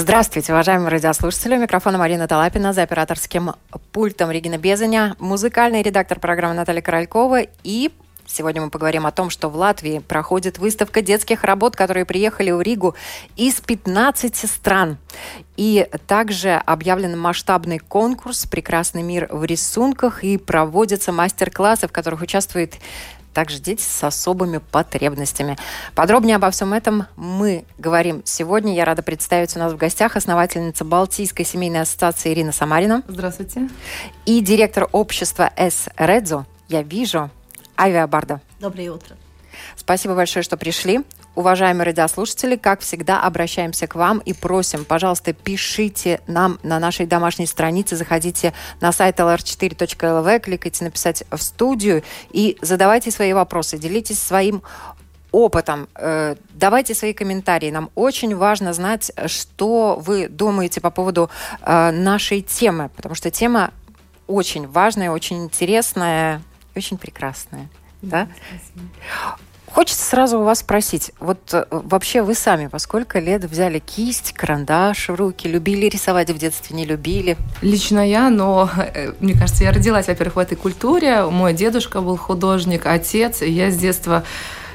Здравствуйте, уважаемые радиослушатели. У микрофона Марина Талапина, за операторским пультом Регина Безаня, музыкальный редактор программы Наталья Королькова и Сегодня мы поговорим о том, что в Латвии проходит выставка детских работ, которые приехали в Ригу из 15 стран. И также объявлен масштабный конкурс «Прекрасный мир в рисунках» и проводятся мастер-классы, в которых участвует также дети с особыми потребностями. Подробнее обо всем этом мы говорим сегодня. Я рада представить у нас в гостях основательница Балтийской семейной ассоциации Ирина Самарина. Здравствуйте. И директор общества «С. Редзо». Я вижу Авиабарда. Доброе утро. Спасибо большое, что пришли. Уважаемые радиослушатели, как всегда, обращаемся к вам и просим, пожалуйста, пишите нам на нашей домашней странице, заходите на сайт lr4.lv, кликайте «Написать в студию» и задавайте свои вопросы, делитесь своим опытом. Э, давайте свои комментарии. Нам очень важно знать, что вы думаете по поводу э, нашей темы, потому что тема очень важная, очень интересная, очень прекрасная. Да? Хочется сразу у вас спросить, вот э, вообще вы сами во сколько лет взяли кисть, карандаш в руки, любили рисовать в детстве, не любили? Лично я, но э, мне кажется, я родилась, во-первых, в этой культуре. Мой дедушка был художник, отец, и я с детства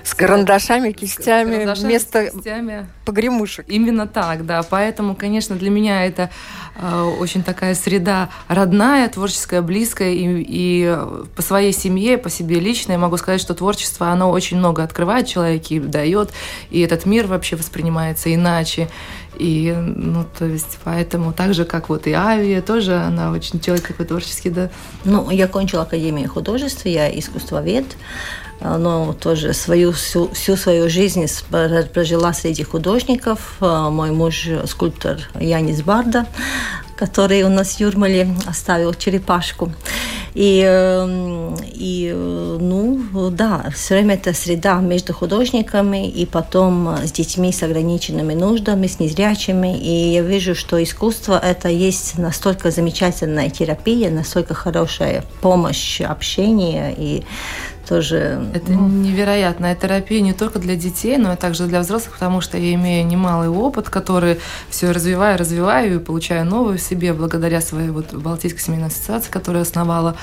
с карандашами, кистями, карандашами, вместо кистями. погремушек. Именно так, да. Поэтому, конечно, для меня это э, очень такая среда родная, творческая, близкая. И, и по своей семье, по себе лично я могу сказать, что творчество, оно очень много открывает человеке и дает. И этот мир вообще воспринимается иначе. И, ну, то есть, поэтому так же, как вот и Авия, тоже она очень человек такой творческий, да. Ну, я кончила Академию художеств, я искусствовед но тоже свою, всю, всю свою жизнь прожила среди художников. А, мой муж скульптор Янис Барда, который у нас в Юрмале оставил черепашку. И, эм, и, ну, да, все время это среда между художниками и потом с детьми с ограниченными нуждами, с незрячими. И я вижу, что искусство – это есть настолько замечательная терапия, настолько хорошая помощь, общение и тоже... Это ну... невероятная терапия не только для детей, но и также для взрослых, потому что я имею немалый опыт, который все развиваю, развиваю и получаю новую в себе благодаря своей вот Балтийской семейной ассоциации, которую основала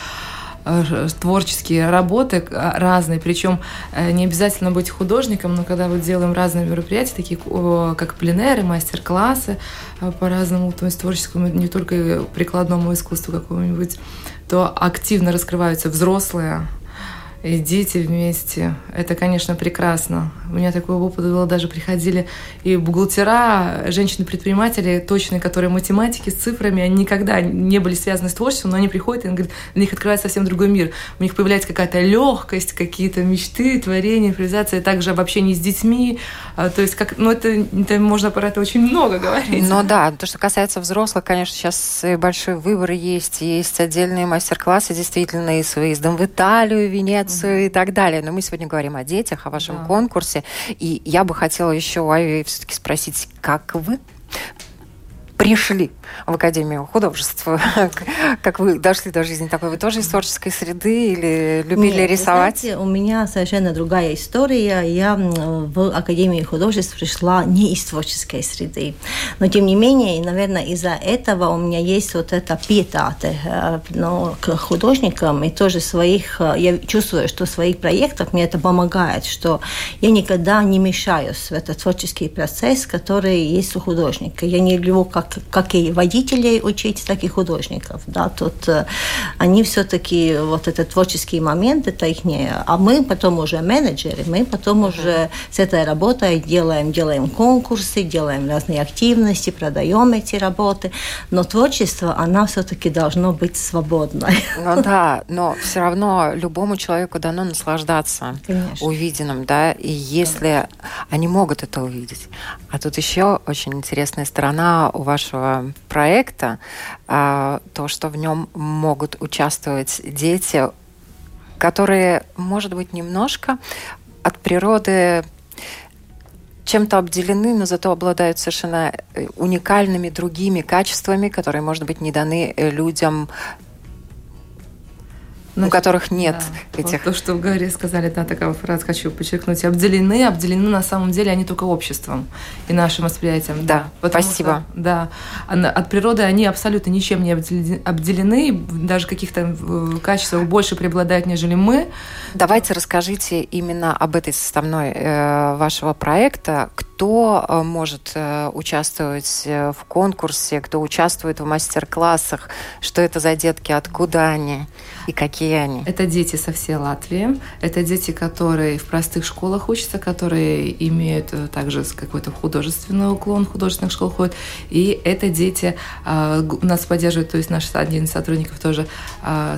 э, творческие работы разные, причем э, не обязательно быть художником, но когда мы делаем разные мероприятия, такие как пленеры, мастер-классы э, по разному, то есть творческому, не только прикладному искусству какому-нибудь, то активно раскрываются взрослые и дети вместе. Это, конечно, прекрасно. У меня такой опыт был, даже приходили и бухгалтера, женщины-предприниматели точные, которые математики с цифрами, они никогда не были связаны с творчеством, но они приходят, и говорят, для них открывается совсем другой мир. У них появляется какая-то легкость, какие-то мечты, творения, импровизация, также в общении с детьми. А, то есть, как, ну, это, это можно про это очень много говорить. Ну да, то, что касается взрослых, конечно, сейчас большой выбор есть, есть отдельные мастер-классы, действительно, и с выездом в Италию, Венецию, mm-hmm. и так далее. Но мы сегодня говорим о детях, о вашем да. конкурсе. И я бы хотела еще Ави все-таки спросить, как вы пришли в Академию художеств? как вы дошли до жизни такой? Вы тоже из творческой среды или любили Нет, рисовать? Знаете, у меня совершенно другая история. Я в Академию художеств пришла не из творческой среды. Но, тем не менее, наверное, из-за этого у меня есть вот эта пиетата э, но к художникам и тоже своих... Э, я чувствую, что в своих проектах мне это помогает, что я никогда не мешаюсь в этот творческий процесс, который есть у художника. Я не люблю как как и водителей учить, так и художников. Да, тут э, они все-таки, вот этот творческий момент, это их не... А мы потом уже менеджеры, мы потом уже с этой работой делаем, делаем конкурсы, делаем разные активности, продаем эти работы. Но творчество, она все-таки должно быть свободной. Ну да, но все равно любому человеку дано наслаждаться Конечно. увиденным, да, и если да. они могут это увидеть. А тут еще очень интересная сторона у вашего проекта, а, то, что в нем могут участвовать дети которые, может быть, немножко от природы чем-то обделены, но зато обладают совершенно э, уникальными другими качествами, которые, может быть, не даны э, людям у которых нет да, этих... Вот то, что в говоре сказали, да, такая фраза хочу подчеркнуть. Обделены, обделены на самом деле они только обществом и нашим восприятием. Да, спасибо. Что, да, от природы они абсолютно ничем не обделены, даже каких-то э, качествах больше преобладают, нежели мы. Давайте расскажите именно об этой составной э, вашего проекта. Кто э, может э, участвовать э, в конкурсе, кто участвует в мастер-классах, что это за детки, откуда они и какие они? Это дети со всей Латвии. Это дети, которые в простых школах учатся, которые имеют также какой-то художественный уклон, художественных школах ходят. И это дети, у нас поддерживает, то есть наш один из сотрудников тоже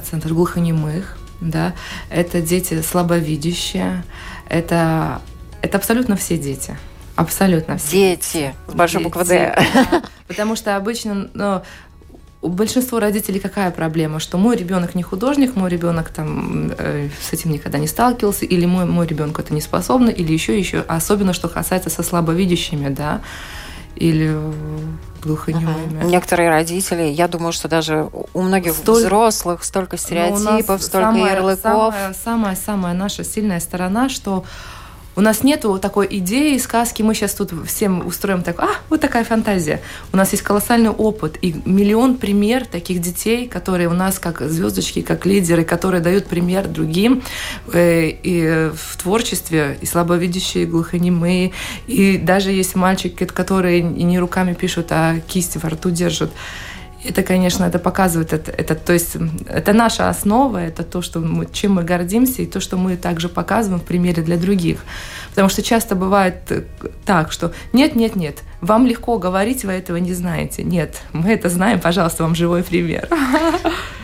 Центр глухонемых, да, это дети слабовидящие, это, это абсолютно все дети. Абсолютно все. Дети, с большой буквы «Д». Потому что обычно ну, у большинства родителей какая проблема, что мой ребенок не художник, мой ребенок там э, с этим никогда не сталкивался, или мой мой ребенок это не способный, или еще еще, особенно что касается со слабовидящими, да, или глухонемыми. Угу. Некоторые родители, я думаю, что даже у многих Столь... взрослых столько ну, стереотипов, столько самая, ярлыков. Самая-самая наша сильная сторона, что у нас нету такой идеи, сказки, мы сейчас тут всем устроим так, а, вот такая фантазия. У нас есть колоссальный опыт и миллион пример таких детей, которые у нас как звездочки, как лидеры, которые дают пример другим э, и в творчестве, и слабовидящие, и глухонемые, и даже есть мальчики, которые не руками пишут, а кисти во рту держат. Это, конечно, это показывает, это, это, то есть это наша основа, это то, что мы, чем мы гордимся, и то, что мы также показываем в примере для других. Потому что часто бывает э, так, что нет, нет, нет, вам легко говорить, вы этого не знаете. Нет, мы это знаем, пожалуйста, вам живой пример.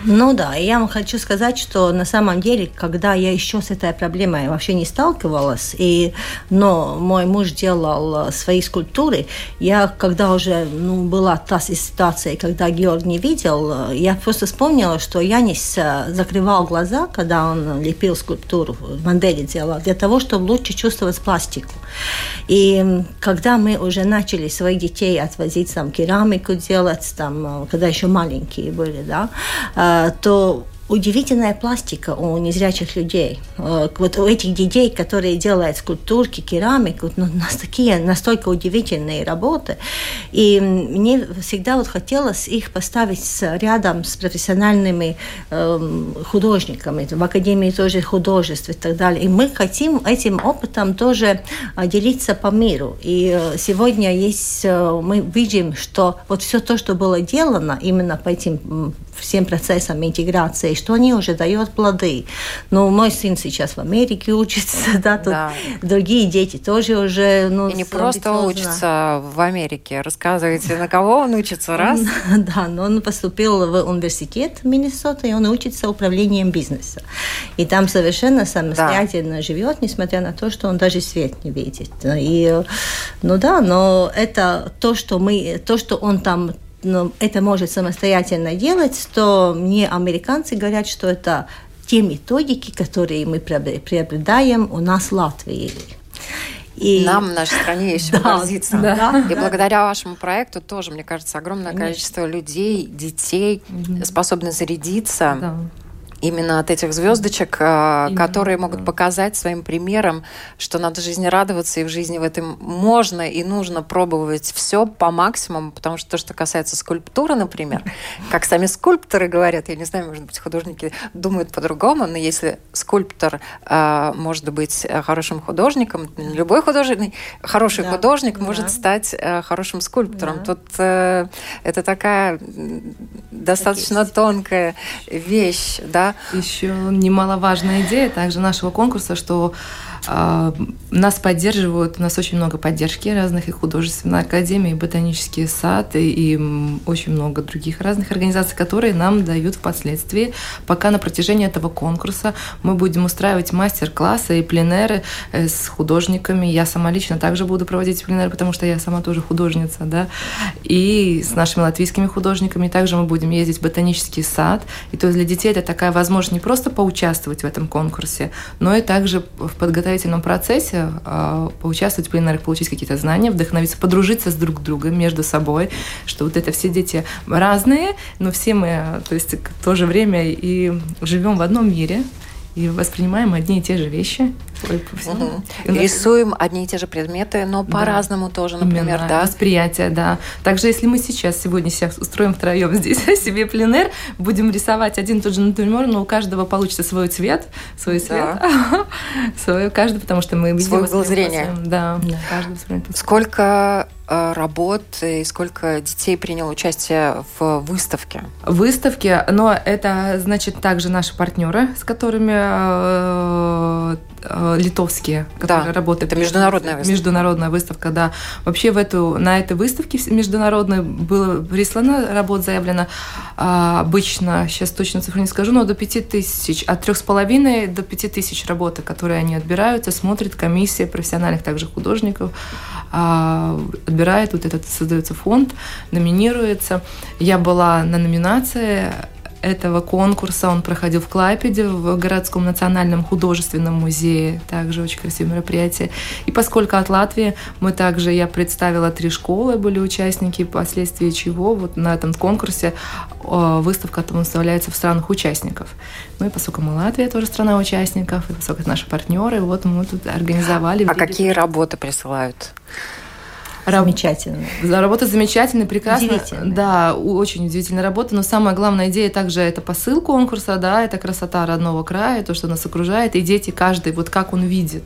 Ну да, я вам хочу сказать, что на самом деле, когда я еще с этой проблемой вообще не сталкивалась, и, но мой муж делал свои скульптуры, я когда уже ну, была та ситуация, когда Георг не видел, я просто вспомнила, что Янис э, закрывал глаза, когда он лепил скульптуру, модели делал, для того, чтобы лучше чувствовать пластику. И когда мы уже начали своих детей отвозить там керамику делать, там, э, когда еще маленькие были, да, э, то удивительная пластика у незрячих людей. Э, вот у этих детей, которые делают скульптурки, керамику, ну, у нас такие настолько удивительные работы. И мне всегда вот хотелось их поставить рядом с профессиональными э, художниками. В Академии тоже художеств и так далее. И мы хотим этим опытом тоже э, делиться по миру. И э, сегодня есть, мы видим, что вот все то, что было делано именно по этим всем процессам интеграции, что они уже дают плоды. Ну, мой сын сейчас в Америке учится, да, тут да. другие дети тоже уже, ну, И не просто учатся в Америке, рассказывайте, на кого он учится, раз? да, но он поступил в университет Миннесота, и он учится управлением бизнеса. И там совершенно самостоятельно да. живет, несмотря на то, что он даже свет не видит. И, ну да, но это то, что мы, то, что он там это может самостоятельно делать, то мне американцы говорят, что это те методики, которые мы приобретаем у нас в Латвии. И... Нам в нашей стране чем да, гордиться. Да, и благодаря вашему проекту тоже, мне кажется, огромное количество людей, детей угу. способны зарядиться. Да именно от этих звездочек, а, именно, которые могут показать своим примером, что надо жизни радоваться, и в жизни в этом можно и нужно пробовать все по максимуму, потому что то, что касается скульптуры, например, как сами скульпторы говорят, я не знаю, может быть, художники думают по-другому, но если скульптор э, может быть хорошим художником, любой художник, хороший да, художник да. может стать э, хорошим скульптором. Да. Тут э, это такая достаточно тонкая вещь, да, еще немаловажная идея также нашего конкурса, что нас поддерживают, у нас очень много поддержки разных и художественной академии, и ботанический сад, и, и очень много других разных организаций, которые нам дают впоследствии. Пока на протяжении этого конкурса мы будем устраивать мастер-классы и пленеры э, с художниками. Я сама лично также буду проводить пленеры, потому что я сама тоже художница, да, и с нашими латвийскими художниками. Также мы будем ездить в ботанический сад. И то есть для детей это такая возможность не просто поучаствовать в этом конкурсе, но и также в подготовительном процессе э, поучаствовать в пленарах, получить какие-то знания, вдохновиться, подружиться с друг другом между собой, что вот это все дети разные, но все мы, то есть в то же время и живем в одном мире, и воспринимаем одни и те же вещи. Угу. Рисуем одни и те же предметы, но по-разному тоже, например, Именно, да? Восприятие, да. Также, если мы сейчас, сегодня себя устроим втроем здесь себе пленер, будем рисовать один и тот же натюрморт, но у каждого получится свой цвет, свой цвет, да. свой каждый, потому что мы видим... Свой угол зрения. Да, да. каждый Сколько Э, работ и сколько детей приняло участие в выставке? Выставке, но это значит также наши партнеры, с которыми э, литовские, которые да, работают. Это международная выставка. Международная выставка, да. Вообще в эту, на этой выставке международной было прислано работ заявлено а, обычно, сейчас точно цифру не скажу, но до 5 тысяч, от трех с половиной до 5 тысяч работы, которые они отбираются, смотрит комиссия профессиональных также художников, а, отбирает, вот этот создается фонд, номинируется. Я была на номинации этого конкурса. Он проходил в Клайпеде, в городском национальном художественном музее. Также очень красивое мероприятие. И поскольку от Латвии мы также, я представила три школы, были участники, впоследствии чего вот на этом конкурсе э, выставка там выставляется в странах участников. Ну и поскольку мы Латвия тоже страна участников, и поскольку это наши партнеры, вот мы тут организовали. А какие работы присылают? Замечательно. Работа замечательная, прекрасная. Да, очень удивительная работа. Но самая главная идея также это посыл конкурса, да, это красота родного края, то, что нас окружает, и дети каждый, вот как он видит.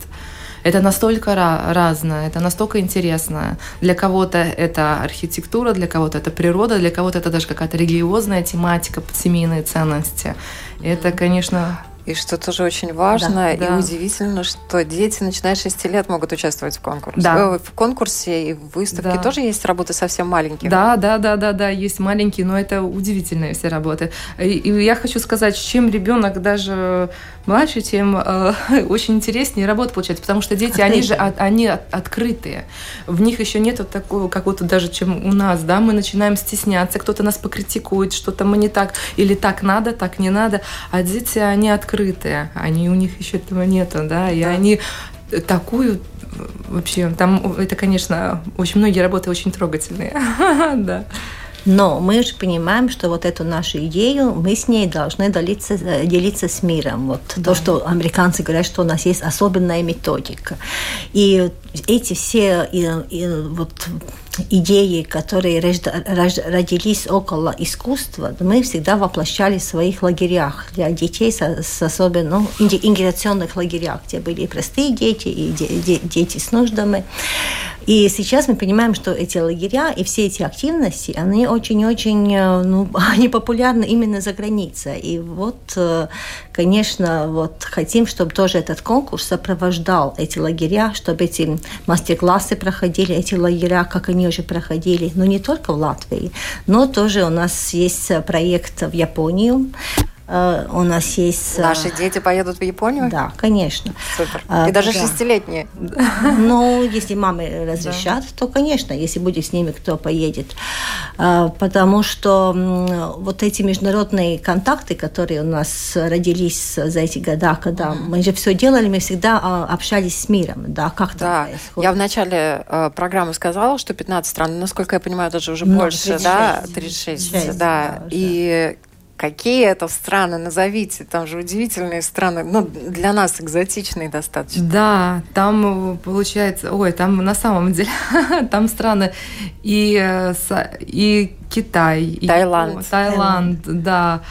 Это настолько разное, это настолько интересно. Для кого-то это архитектура, для кого-то это природа, для кого-то это даже какая-то религиозная тематика, семейные ценности. Это, конечно, и что тоже очень важно да, и да. удивительно, что дети, начиная с 6 лет, могут участвовать в конкурсе. Да. Э, в конкурсе и в выставке да. тоже есть работы совсем маленькие. Да, да, да, да, да, есть маленькие, но это удивительные все работы. И, и я хочу сказать, чем ребенок даже младше, тем э, очень интереснее работа получается, потому что дети, они же от, они от, открытые. В них еще нет вот такого, как вот даже, чем у нас, да, мы начинаем стесняться, кто-то нас покритикует, что-то мы не так, или так надо, так не надо, а дети, они открытые, они, у них еще этого нету, да, и да. они такую вообще, там это, конечно, очень многие работы очень трогательные, да. Но мы же понимаем, что вот эту нашу идею мы с ней должны делиться, э, делиться с миром. Вот да. то, что американцы говорят, что у нас есть особенная методика. И эти все и, и, вот идеи, которые родились около искусства, мы всегда воплощали в своих лагерях для детей с, с особенно ну, интеграционных лагерях, где были и простые дети, и де, дети с нуждами. И сейчас мы понимаем, что эти лагеря и все эти активности, они очень-очень э, ну, они популярны именно за границей. И вот, э, конечно, вот хотим, чтобы тоже этот конкурс сопровождал эти лагеря, чтобы эти мастер-классы проходили, эти лагеря, как они уже проходили, но не только в Латвии, но тоже у нас есть проект в Японию, Э, у нас есть... Э, Наши дети поедут в Японию? Да, конечно. Супер. А, И даже да. шестилетние. Ну, если мамы разрешат, то, конечно, если будет с ними, кто поедет. А, потому что вот эти международные контакты, которые у нас родились за эти года, когда мы же все делали, мы всегда а, общались с миром, да, как да. происходит. Я в начале э, программы сказала, что 15 стран, насколько я понимаю, даже уже ну, больше, 36. да? 36, 36 да. да. И Какие это страны? Назовите. Там же удивительные страны. Ну, для нас экзотичные достаточно. Да, там получается... Ой, там на самом деле... там страны и, э, и Китай. Таиланд. И, Таиланд, да.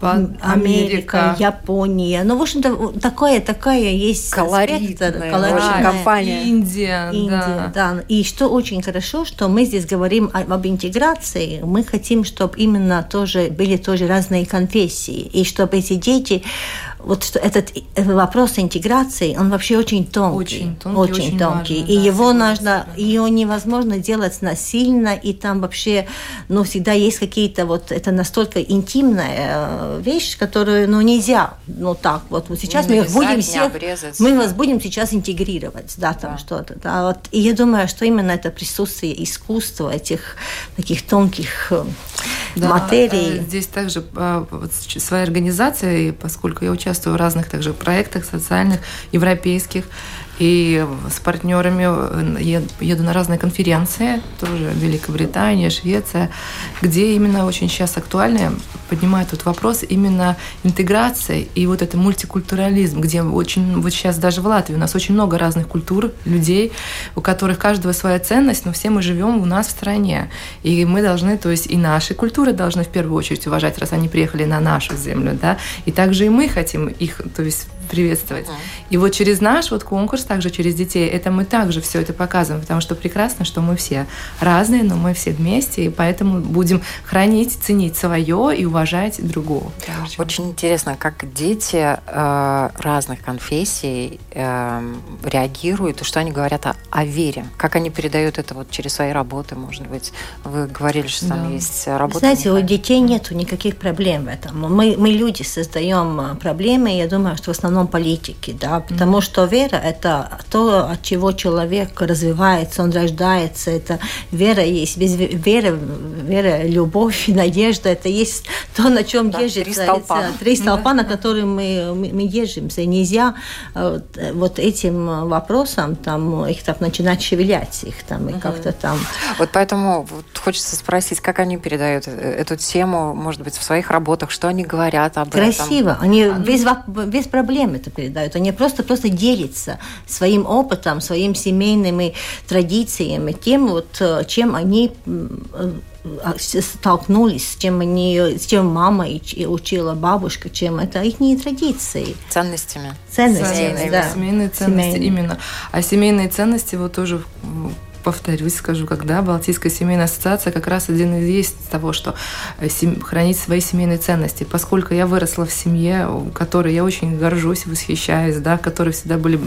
Америка, Америка, Япония. Ну, в общем-то, такое, такая есть колоритная, колоритная. компания. Индия, Индия, да. да. И что очень хорошо, что мы здесь говорим об интеграции. Мы хотим, чтобы именно тоже были тоже разные конфессии, и чтобы эти дети вот что этот вопрос интеграции, он вообще очень тонкий. Очень тонкий. Очень, очень тонкий. Важно, и да, его нужно, ее невозможно делать насильно, и там вообще, ну, всегда есть какие-то вот, это настолько интимная э, вещь, которую, ну, нельзя, ну, так вот. сейчас ну, мы их будем всех, мы вас будем сейчас интегрировать, да, там да. что-то, да, вот. И я думаю, что именно это присутствие искусства, этих таких тонких э, да, материй. Э, здесь также вот, своя организация, поскольку я участвую в разных также проектах социальных, европейских, и с партнерами э, еду на разные конференции, тоже Великобритания, Швеция, где именно очень сейчас актуально поднимают этот вопрос именно интеграции и вот это мультикультурализм, где очень, вот сейчас даже в Латвии у нас очень много разных культур, людей, у которых каждого своя ценность, но все мы живем у нас в стране. И мы должны, то есть и наши культуры должны в первую очередь уважать, раз они приехали на нашу землю, да, и также и мы хотим их, то есть приветствовать. И вот через наш вот конкурс, также через детей, это мы также все это показываем, потому что прекрасно, что мы все разные, но мы все вместе, и поэтому будем хранить, ценить свое и уважать другого. Очень интересно, как дети э, разных конфессий э, реагируют, и что они говорят о, о вере, как они передают это вот через свои работы, может быть. Вы говорили, что там да. есть работа. Знаете, у детей нет никаких проблем в этом. Мы, мы люди создаем э, проблемы, и я думаю, что в основном основном политики, да, потому mm-hmm. что вера – это то, от чего человек развивается, он рождается, это вера есть, без веры, вера, любовь, надежда – это есть то, на чем да, держится. Три столпа. Это, три столпа, на которые мы, мы, мы держимся. И нельзя э, вот этим вопросам, там, их так начинать шевелять, их там, и mm-hmm. как-то там… Вот поэтому вот хочется спросить, как они передают э, эту тему, может быть, в своих работах, что они говорят об Красиво. этом? Красиво, они без, без проблем всем это передают. Они просто, просто делятся своим опытом, своим семейными традициями, тем, вот, э, чем они э, столкнулись, с чем они, с чем мама учила бабушка, чем это их традиции. Ценностями. Ценностями, Ценности, да. Семейные ценности, семейные. именно. А семейные ценности вот тоже повторюсь, скажу, когда Балтийская семейная ассоциация как раз один из есть того, что э, хранить свои семейные ценности. Поскольку я выросла в семье, которой я очень горжусь, восхищаюсь, да, в которой всегда были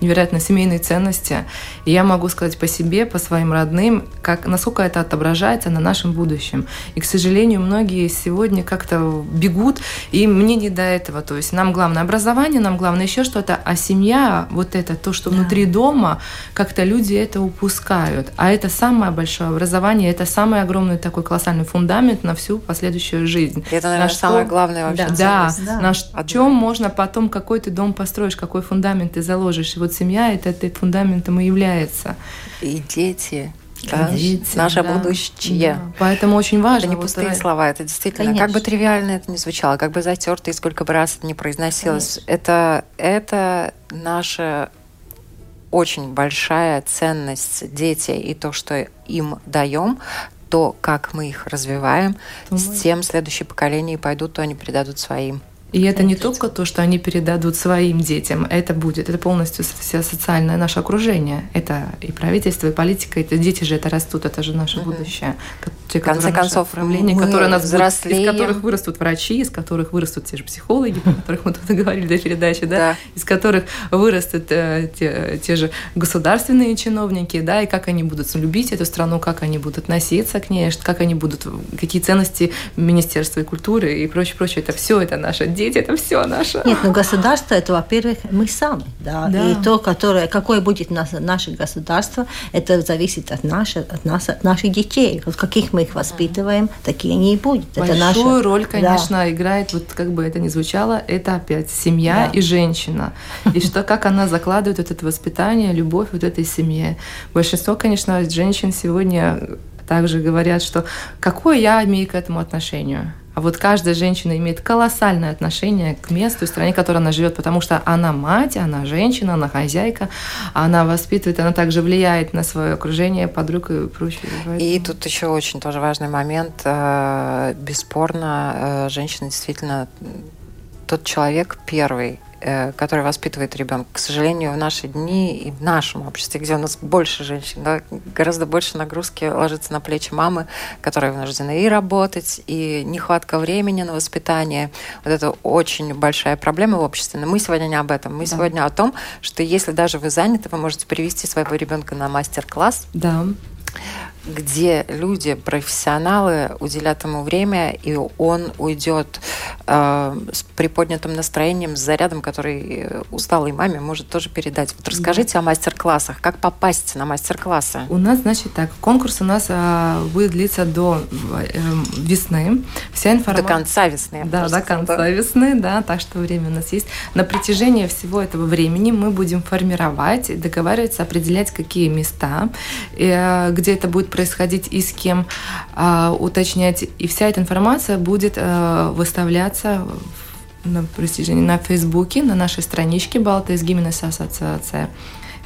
невероятно семейные ценности, и я могу сказать по себе, по своим родным, как, насколько это отображается на нашем будущем. И, к сожалению, многие сегодня как-то бегут, и мне не до этого. То есть нам главное образование, нам главное еще что-то, а семья, вот это, то, что да. внутри дома, как-то люди это упускают выпускают. А это самое большое образование, это самый огромный такой колоссальный фундамент на всю последующую жизнь. Это, наверное, на самое главное вообще. Да, да. на Одно. чем можно потом, какой ты дом построишь, какой фундамент ты заложишь. И вот семья это, это фундаментом и является. И дети. Да, Дети, наше да, будущее. Да. Поэтому очень важно. Это не пустые вот, слова, это действительно, Конечно. как бы тривиально это ни звучало, как бы затерто и сколько бы раз это не произносилось, это, это наше очень большая ценность дети и то, что им даем, то, как мы их развиваем, Ой. с тем следующие поколения пойдут, то они передадут своим. И это не только то, что они передадут своим детям, это будет, это полностью все социальное наше окружение. Это и правительство, и политика, это дети же это растут, это же наше угу. будущее. Те, в конце концов, управление, которые нас взрослеем. из которых вырастут врачи, из которых вырастут те же психологи, о которых мы тут говорили до передачи, да, да. из которых вырастут э, те, те же государственные чиновники, да, и как они будут любить эту страну, как они будут относиться к ней, как они будут, какие ценности Министерства культуры и прочее, прочее. Это все это наше дети, это все наше. Нет, ну государство это, во-первых, мы сами, да, да. и то, которое, какое будет наше, наше государство, это зависит от, наших, от нас, от наших детей, вот каких мы их воспитываем, такие они и будут. Большую это наша... роль, конечно, да. играет, вот как бы это ни звучало, это опять семья да. и женщина, и что как она закладывает вот это воспитание, любовь вот этой семье. Большинство, конечно, женщин сегодня также говорят, что какое я имею к этому отношение. А вот каждая женщина имеет колоссальное отношение к месту и стране, в которой она живет, потому что она мать, она женщина, она хозяйка, она воспитывает, она также влияет на свое окружение, подруг и прочее. И тут еще очень тоже важный момент. Э, бесспорно, э, женщина действительно тот человек первый, э, которая воспитывает ребенка. К сожалению, в наши дни и в нашем обществе, где у нас больше женщин, да, гораздо больше нагрузки ложится на плечи мамы, которая вынуждена и работать, и нехватка времени на воспитание. Вот это очень большая проблема в обществе. Но мы сегодня не об этом. Мы да. сегодня о том, что если даже вы заняты, вы можете привести своего ребенка на мастер-класс. Да где люди, профессионалы уделят ему время, и он уйдет э, с приподнятым настроением, с зарядом, который э, усталой маме может тоже передать. Вот расскажите да. о мастер-классах. Как попасть на мастер-классы? У нас, значит, так, конкурс у нас э, будет длиться до э, весны. Вся информация... До конца весны. Да, до конца да. весны, да, так что время у нас есть. На протяжении всего этого времени мы будем формировать, договариваться, определять, какие места, э, где это будет происходить и с кем, э, уточнять. И вся эта информация будет э, выставляться на протяжении на Фейсбуке, на нашей страничке Балтийс Гименес Ассоциация.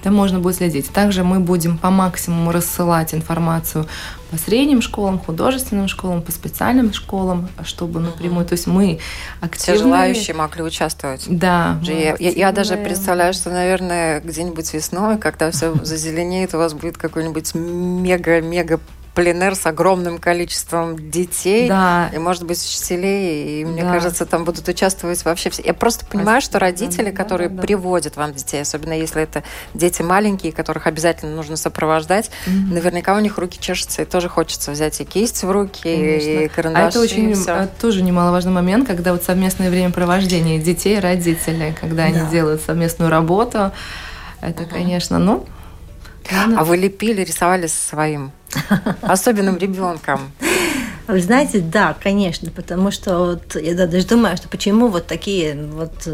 Там можно будет следить. Также мы будем по максимуму рассылать информацию по средним школам, художественным школам, по специальным школам, чтобы напрямую, то есть мы активные. Все желающие могли участвовать. Да. Я, я, я даже представляю, что, наверное, где-нибудь весной, когда все зазеленеет, у вас будет какой-нибудь мега-мега пленер с огромным количеством детей да. и, может быть, учителей. И, мне да. кажется, там будут участвовать вообще все. Я просто понимаю, что родители, да, которые да, да. приводят вам детей, особенно если это дети маленькие, которых обязательно нужно сопровождать, mm-hmm. наверняка у них руки чешутся, и тоже хочется взять и кисть в руки, Конечно. и карандаш. А это очень это тоже немаловажный момент, когда вот совместное времяпровождение детей, родителей, когда да. они делают совместную работу. Это, конечно, ну, а вы лепили, рисовали со своим особенным ребенком? Вы знаете, да, конечно, потому что вот я даже думаю, что почему вот такие вот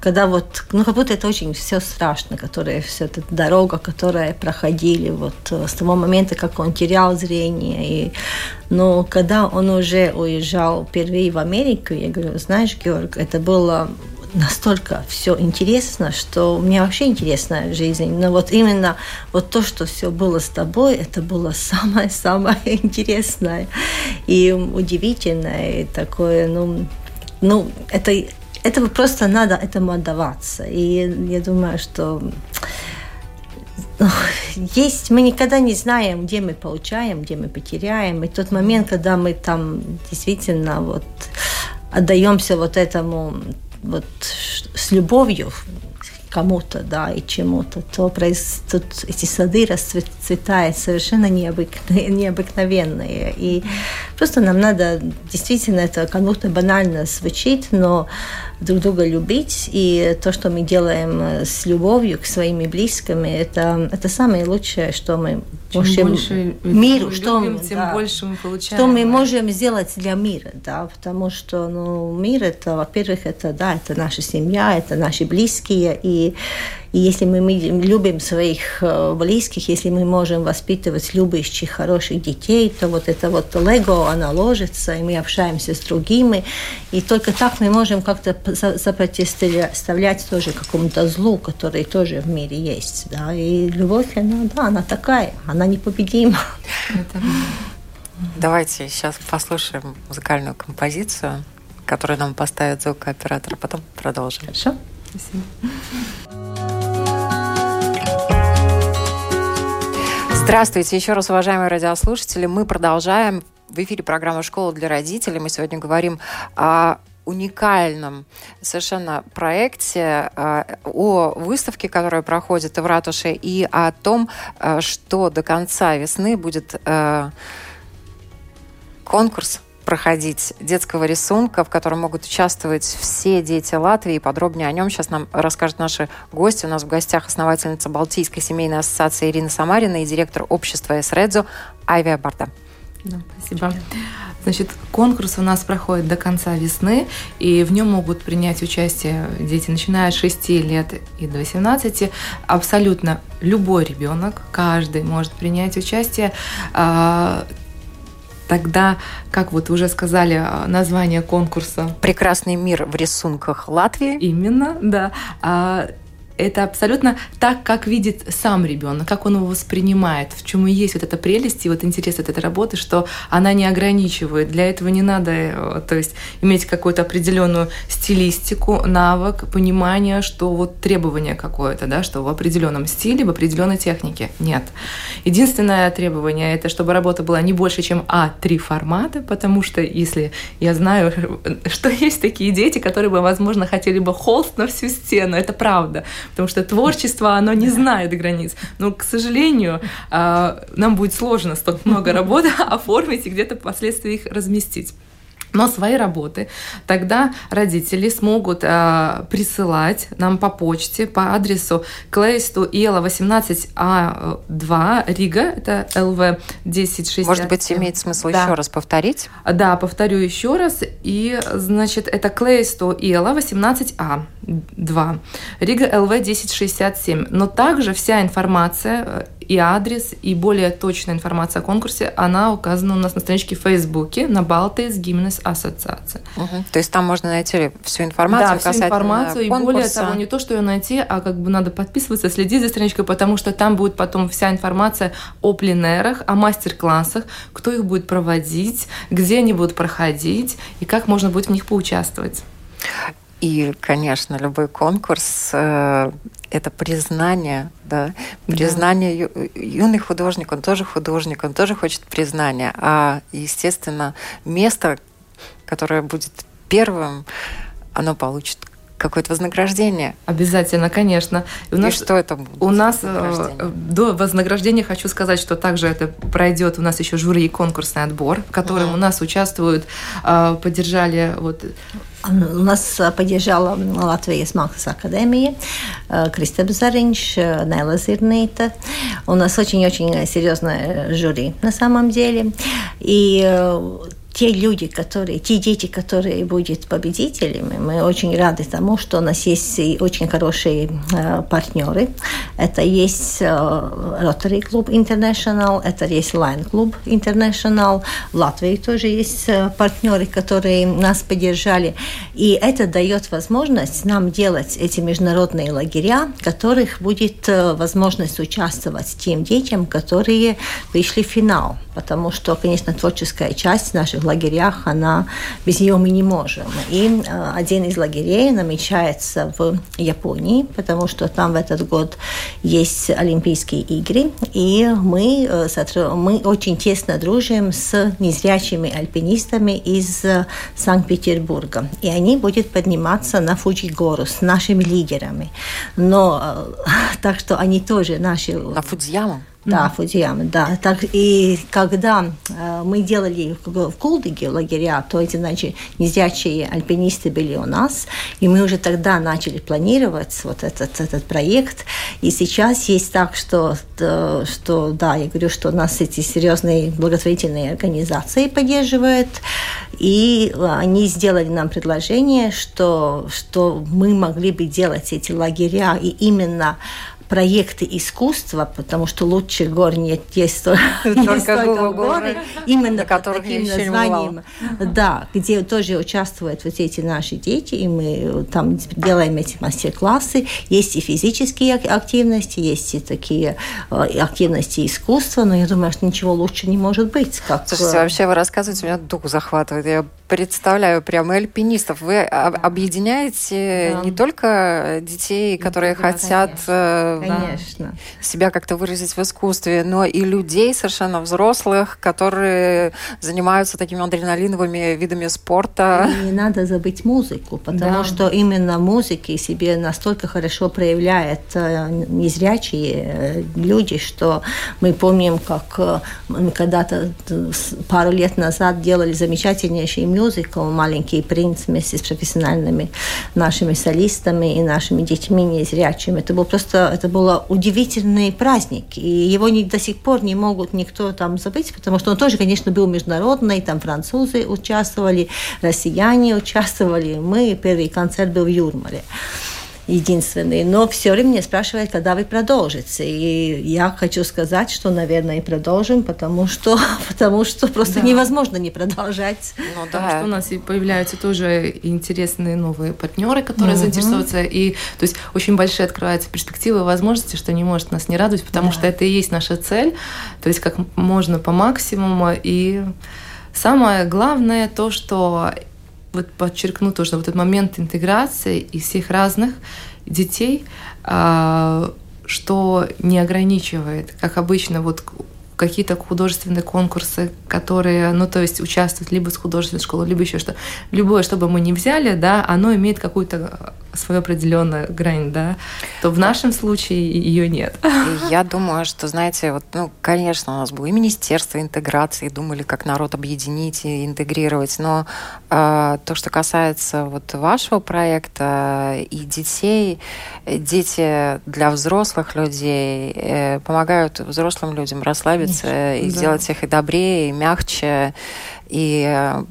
когда вот, ну как будто это очень все страшно, которая вся эта дорога, которая проходили вот с того момента, как он терял зрение, и, но когда он уже уезжал впервые в Америку, я говорю, знаешь, Георг, это было настолько все интересно, что мне вообще интересна жизнь. Но вот именно вот то, что все было с тобой, это было самое-самое интересное и удивительное, и такое, ну, ну, это, это просто надо этому отдаваться. И я думаю, что ну, есть, мы никогда не знаем, где мы получаем, где мы потеряем. И тот момент, когда мы там действительно вот отдаемся вот этому вот с любовью кому-то, да, и чему-то, то проис... тут эти сады расцветают совершенно необыкновенные, необыкновенные. И просто нам надо, действительно, это как будто банально звучит, но друг друга любить, и то, что мы делаем с любовью к своими близкими, это, это самое лучшее, что мы чем можем больше миру, что любим, тем да, больше мы получаем. Что мы можем сделать для мира, да, потому что, ну, мир это, во-первых, это, да, это наша семья, это наши близкие, и и если мы, мы любим своих э, близких, если мы можем воспитывать любящих, хороших детей, то вот это вот лего, она ложится, и мы общаемся с другими. И только так мы можем как-то сопротивлять тоже какому-то злу, который тоже в мире есть. Да? И любовь, она, да, она такая, она непобедима. Давайте сейчас послушаем музыкальную композицию, которую нам поставит звукооператор, а потом продолжим. Хорошо? Спасибо. Здравствуйте еще раз, уважаемые радиослушатели. Мы продолжаем в эфире программа «Школа для родителей». Мы сегодня говорим о уникальном совершенно проекте а, о выставке, которая проходит в ратуше, и о том, а, что до конца весны будет а, конкурс проходить детского рисунка, в котором могут участвовать все дети Латвии. Подробнее о нем сейчас нам расскажут наши гости. У нас в гостях основательница Балтийской семейной ассоциации Ирина Самарина и директор общества СРЭДЗО Айвия Барда. Да, спасибо. Значит, конкурс у нас проходит до конца весны, и в нем могут принять участие дети, начиная с 6 лет и до 18. Абсолютно любой ребенок, каждый может принять участие. А, Тогда, как вот уже сказали, а, название конкурса «Прекрасный мир в рисунках Латвии». Именно, да. Это абсолютно так, как видит сам ребенок, как он его воспринимает, в чем и есть вот эта прелесть и вот интерес от этой работы, что она не ограничивает. Для этого не надо, э, то есть иметь какую-то определенную стилистику, навык, понимание, что вот требование какое-то, да, что в определенном стиле, в определенной технике. Нет. Единственное требование это, чтобы работа была не больше, чем А3 формата, потому что если я знаю, что есть такие дети, которые бы, возможно, хотели бы холст на всю стену, это правда, потому что творчество, оно не знает границ. Но, к сожалению, а, нам будет сложно столько много работы оформить и где-то впоследствии их разместить но свои работы, тогда родители смогут э, присылать нам по почте по адресу Kleistu iela 18А2 Рига, это LV 1060. Может быть, имеет смысл да. еще раз повторить? Да, повторю еще раз. И, значит, это Kleistu iela 18А2 Рига LV 1067. Но также вся информация э, и адрес, и более точная информация о конкурсе, она указана у нас на страничке в Фейсбуке на Baltijas Ģimenes Asociācija. Угу. То есть там можно найти всю информацию да, всю информацию, и более того, не то, что ее найти, а как бы надо подписываться, следить за страничкой, потому что там будет потом вся информация о пленерах, о мастер-классах, кто их будет проводить, где они будут проходить и как можно будет в них поучаствовать. И, конечно, любой конкурс э, это признание, да, признание да. юный художник, он тоже художник, он тоже хочет признания, а естественно место, которое будет первым, оно получит какое-то вознаграждение. Обязательно, конечно. И, у нас, и что это будет? У нас э, до вознаграждения хочу сказать, что также это пройдет у нас еще жюри и конкурсный отбор, в котором mm-hmm. у нас участвуют, э, поддержали вот у нас поддержала Латвijas Mākslas академия, Кристеб Заринч, Нелла Зирнита. У нас очень-очень серьезное жюри на самом деле. И те люди, которые, те дети, которые будут победителями, мы очень рады тому, что у нас есть и очень хорошие э, партнеры. Это есть э, Rotary Club International, это есть Line Club International. В Латвии тоже есть э, партнеры, которые нас поддержали. И это дает возможность нам делать эти международные лагеря, в которых будет э, возможность участвовать тем детям, которые вышли в финал. Потому что, конечно, творческая часть наших лагерях, она без нее мы не можем. И э, один из лагерей намечается в Японии, потому что там в этот год есть Олимпийские игры, и мы, э, мы очень тесно дружим с незрячими альпинистами из э, Санкт-Петербурга. И они будут подниматься на Фуджи-гору с нашими лидерами. Но так что они тоже наши... На Фудзияму? Да, Фудзияма, да. Так, и когда э, мы делали в Кулдыге лагеря, то эти, значит, незрячие альпинисты были у нас, и мы уже тогда начали планировать вот этот, этот проект. И сейчас есть так, что, то, что, да, я говорю, что нас эти серьезные благотворительные организации поддерживают, и они сделали нам предложение, что, что мы могли бы делать эти лагеря, и именно проекты искусства, потому что лучше гор нет, есть только горы, именно под таким названием, да, где тоже участвуют вот эти наши дети, и мы там делаем эти мастер-классы, есть и физические активности, есть и такие э, активности искусства, но я думаю, что ничего лучше не может быть. Как... Слушайте, вообще вы рассказываете, меня дух захватывает. Я представляю прямо альпинистов. Вы объединяете да. не только детей, которые да, хотят э, конечно. себя как-то выразить в искусстве, но и людей совершенно взрослых, которые занимаются такими адреналиновыми видами спорта. И не надо забыть музыку, потому да. что именно музыки себе настолько хорошо проявляет э, незрячие э, люди, что мы помним, как мы когда-то пару лет назад делали замечательнейший мюзикл «Маленький принц» вместе с профессиональными нашими солистами и нашими детьми незрячими. Это был просто, это был удивительный праздник, и его не, до сих пор не могут никто там забыть, потому что он тоже, конечно, был международный, там французы участвовали, россияне участвовали, мы, первый концерт был в Юрмале. Единственный. Но все время меня спрашивают, когда вы продолжите. И я хочу сказать, что, наверное, и продолжим, потому что, потому что просто да. невозможно не продолжать. Ну, да. Потому что у нас и появляются тоже интересные новые партнеры, которые угу. заинтересуются. И то есть очень большие открываются перспективы и возможности, что не может нас не радовать, потому да. что это и есть наша цель. То есть как можно по максимуму. И самое главное то, что вот подчеркну тоже вот этот момент интеграции из всех разных детей, а, что не ограничивает, как обычно вот какие-то художественные конкурсы, которые, ну, то есть участвуют либо с художественной школы, либо еще что. Любое, что бы мы ни взяли, да, оно имеет какую-то свою определенную грань, да, то в нашем случае ее нет. Я думаю, что, знаете, вот, ну, конечно, у нас было и Министерство интеграции, думали, как народ объединить и интегрировать, но э, то, что касается вот вашего проекта и детей, дети для взрослых людей э, помогают взрослым людям расслабиться Конечно, и да. сделать их и добрее, и мягче, и э,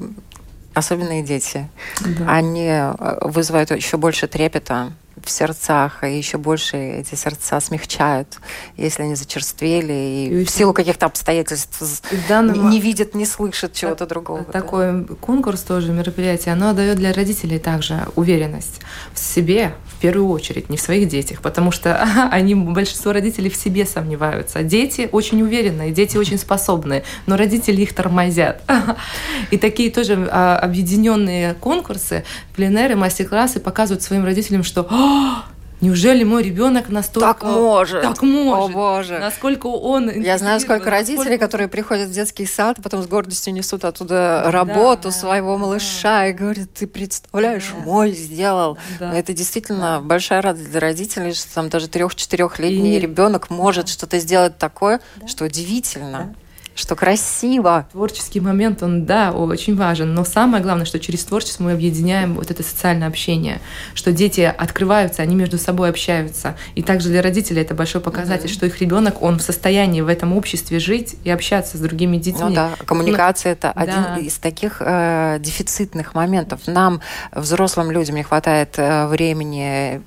особенные дети. Да. Они э, вызывают еще больше трепета в сердцах, и еще больше эти сердца смягчают, если они зачерствели и, и в силу каких-то обстоятельств данном... не видят, не слышат чего-то другого. Такой да. конкурс тоже, мероприятие, оно дает для родителей также уверенность в себе, в первую очередь, не в своих детях, потому что они, большинство родителей в себе сомневаются. Дети очень уверенные, дети очень способные, но родители их тормозят. И такие тоже а, объединенные конкурсы, пленеры, мастер-классы показывают своим родителям, что Неужели мой ребенок настолько... Так может. Так может. О, Боже. Насколько он... Я знаю, сколько родителей, насколько... которые приходят в детский сад, потом с гордостью несут оттуда работу да, своего да, малыша и говорят, ты представляешь, да. мой сделал. Да. Это действительно да. большая радость для родителей, что там даже трех-четырехлетний и... ребенок может да. что-то сделать такое, да. что удивительно. Да что красиво. Творческий момент, он, да, очень важен. Но самое главное, что через творчество мы объединяем вот это социальное общение, что дети открываются, они между собой общаются. И также для родителей это большой показатель, mm-hmm. что их ребенок, он в состоянии в этом обществе жить и общаться с другими детьми. Ну да, коммуникация это да. один из таких э, дефицитных моментов. Нам, взрослым людям, не хватает э, времени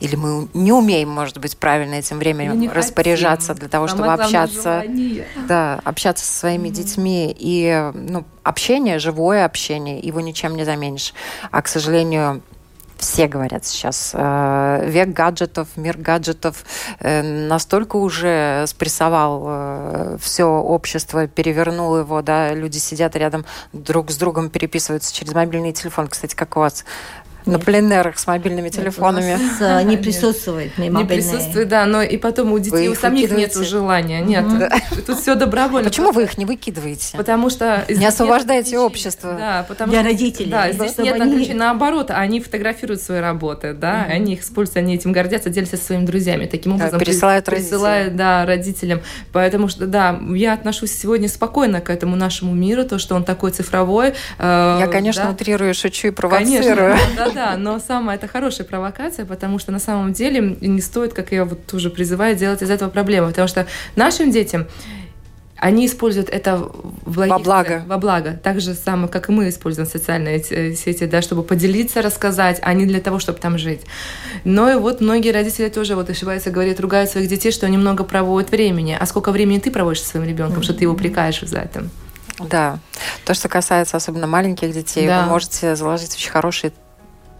или мы не умеем, может быть, правильно этим временем распоряжаться хотим. для того, чтобы Самое общаться, да, общаться со своими mm-hmm. детьми. И ну, общение, живое общение, его ничем не заменишь. А, к сожалению, все говорят сейчас, э, век гаджетов, мир гаджетов э, настолько уже спрессовал э, все общество, перевернул его, да, люди сидят рядом друг с другом, переписываются через мобильный телефон. Кстати, как у вас на пленерах с мобильными телефонами. Нет, не присутствует не присутствует, да, но и потом у детей у самих нет желания. Нет, тут все добровольно. Почему вы их не выкидываете? Потому что... Не освобождаете общество. Да, потому Для родителей. Да, здесь нет они... наоборот, они фотографируют свои работы, да, они их используют, они этим гордятся, делятся своими друзьями. Таким образом... Пересылают родителям. да, родителям. Поэтому что, да, я отношусь сегодня спокойно к этому нашему миру, то, что он такой цифровой. Э, я, конечно, утрирую, шучу и провоцирую. Конечно, да, но самое это хорошая провокация, потому что на самом деле не стоит, как я вот тоже призываю, делать из этого проблему, потому что нашим детям они используют это в во благо. Во благо. Так же самое, как и мы используем социальные сети, да, чтобы поделиться, рассказать, а не для того, чтобы там жить. Но и вот многие родители тоже вот ошибаются, говорят, ругают своих детей, что они много проводят времени. А сколько времени ты проводишь со своим ребенком, mm-hmm. что ты его упрекаешь за это? Да. То, что касается особенно маленьких детей, да. вы можете заложить очень хорошие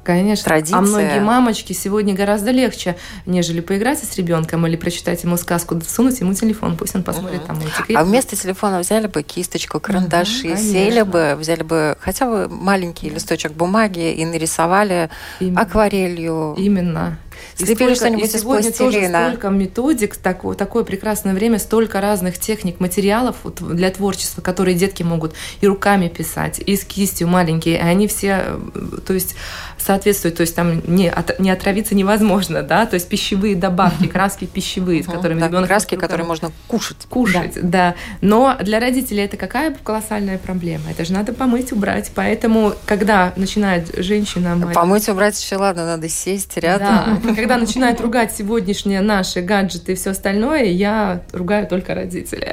Конечно. Традиция. А многие мамочки сегодня гораздо легче, нежели поиграть с ребенком или прочитать ему сказку, сунуть ему телефон, пусть он посмотрит угу. там мультик. А вместо телефона взяли бы кисточку, карандаши, угу, сели бы, взяли бы хотя бы маленький листочек бумаги и нарисовали Именно. акварелью. Именно. Слепили что-нибудь из пластилина. Тоже столько методик, такое, такое прекрасное время, столько разных техник, материалов для творчества, которые детки могут и руками писать, и с кистью маленькие, и они все, э, то есть соответствуют, то есть там не, от, не отравиться невозможно, да, то есть пищевые добавки, краски пищевые, с которыми да, ребенок... Краски, которые можно кушать. Кушать, да. да. Но для родителей это какая колоссальная проблема? Это же надо помыть, убрать. Поэтому, когда начинает женщина... Мать... Помыть, убрать еще ладно, надо сесть рядом. Да. Когда начинает ругать сегодняшние наши гаджеты и все остальное, я ругаю только родителей.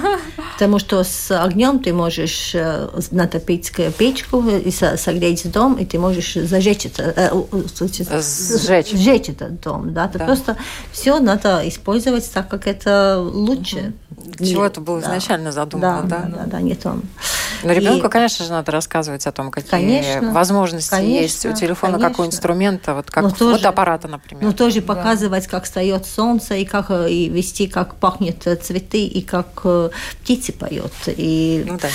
Потому что с огнем ты можешь э, натопить печку и согреть дом, и ты можешь зажечь это, э, сжечь. сжечь этот дом. Да? да. Просто все надо использовать так, как это лучше. Угу. Чего это было да. изначально задумано, да? Да, да, да, не то. Но ребенку, и... конечно же, надо рассказывать о том, какие конечно, возможности конечно, есть у телефона, конечно. какой инструмента, вот как тоже, фотоаппарата, например. Но тоже да. показывать, как встает солнце, и как и вести, как пахнет цветы, и как птицы птицы поет. И, ну, да.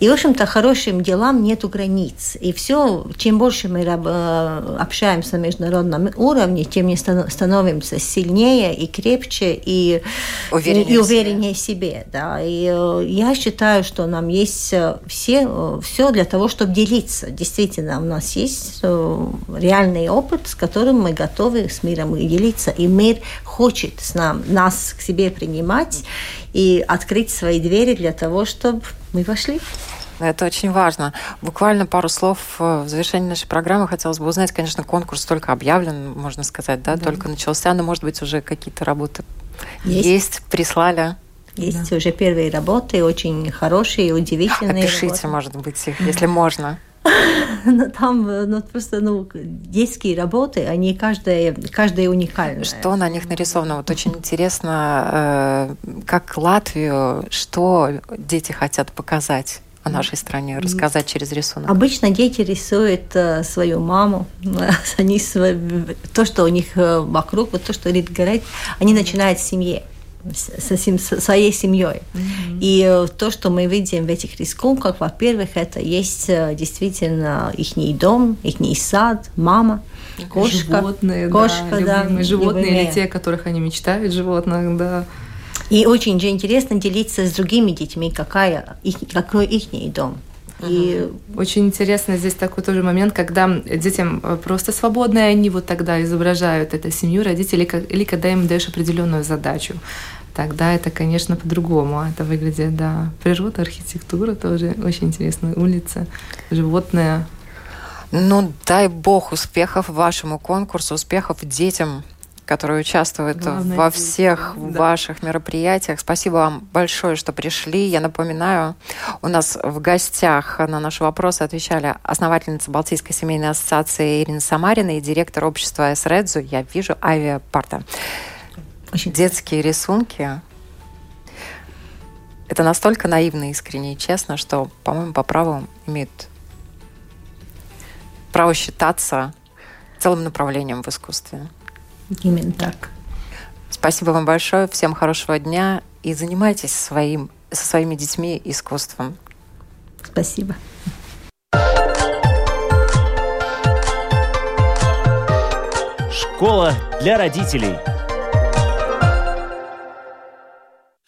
и в общем-то, хорошим делам нету границ. И все, чем больше мы э, общаемся на международном уровне, тем мы становимся сильнее и крепче, и увереннее, и увереннее в себе. Да. И э, я считаю, что нам есть э, все, все для того, чтобы делиться. Действительно, у нас есть реальный опыт, с которым мы готовы с миром делиться. И мир хочет с нам, нас к себе принимать и открыть свои двери для того, чтобы мы вошли. Это очень важно. Буквально пару слов э, в завершении нашей программы хотелось бы узнать. Конечно, конкурс только объявлен, можно сказать, да, да. только начался, но, может быть, уже какие-то работы есть, есть прислали. Есть да. уже первые работы, очень хорошие, удивительные. Опишите, работы. может быть, их, если можно. Но там ну, просто ну, детские работы, они каждая, каждая уникальная. Что на них нарисовано? Вот очень интересно, э, как Латвию, что дети хотят показать о нашей стране, рассказать через рисунок? Обычно дети рисуют э, свою маму, они то, что у них э, вокруг, вот то, что Рит говорит, они начинают с семьи со, своей семьей. Mm-hmm. И э, то, что мы видим в этих рисунках, во-первых, это есть э, действительно их дом, их сад, мама, кошка, животные, кошка, да, любимые да, животные любимые. или те, о которых они мечтают, животных, да. И очень же интересно делиться с другими детьми, какая их, какой их дом. И очень интересно здесь такой тоже момент, когда детям э, просто свободно, и они вот тогда изображают это семью, родителей, или когда им даешь определенную задачу тогда это, конечно, по-другому. Это выглядит, да. Природа, архитектура тоже очень интересная. Улица, животные. Ну, дай бог успехов вашему конкурсу, успехов детям, которые участвуют Главное, во всех да. ваших мероприятиях. Спасибо вам большое, что пришли. Я напоминаю, у нас в гостях на наши вопросы отвечали основательница Балтийской семейной ассоциации Ирина Самарина и директор общества СРЭДЗУ «Я вижу авиапарта». Очень детские рисунки. Это настолько наивно, искренне и честно, что, по-моему, по праву имеют право считаться целым направлением в искусстве. Именно так. Спасибо вам большое, всем хорошего дня и занимайтесь своим, со своими детьми искусством. Спасибо. Школа для родителей.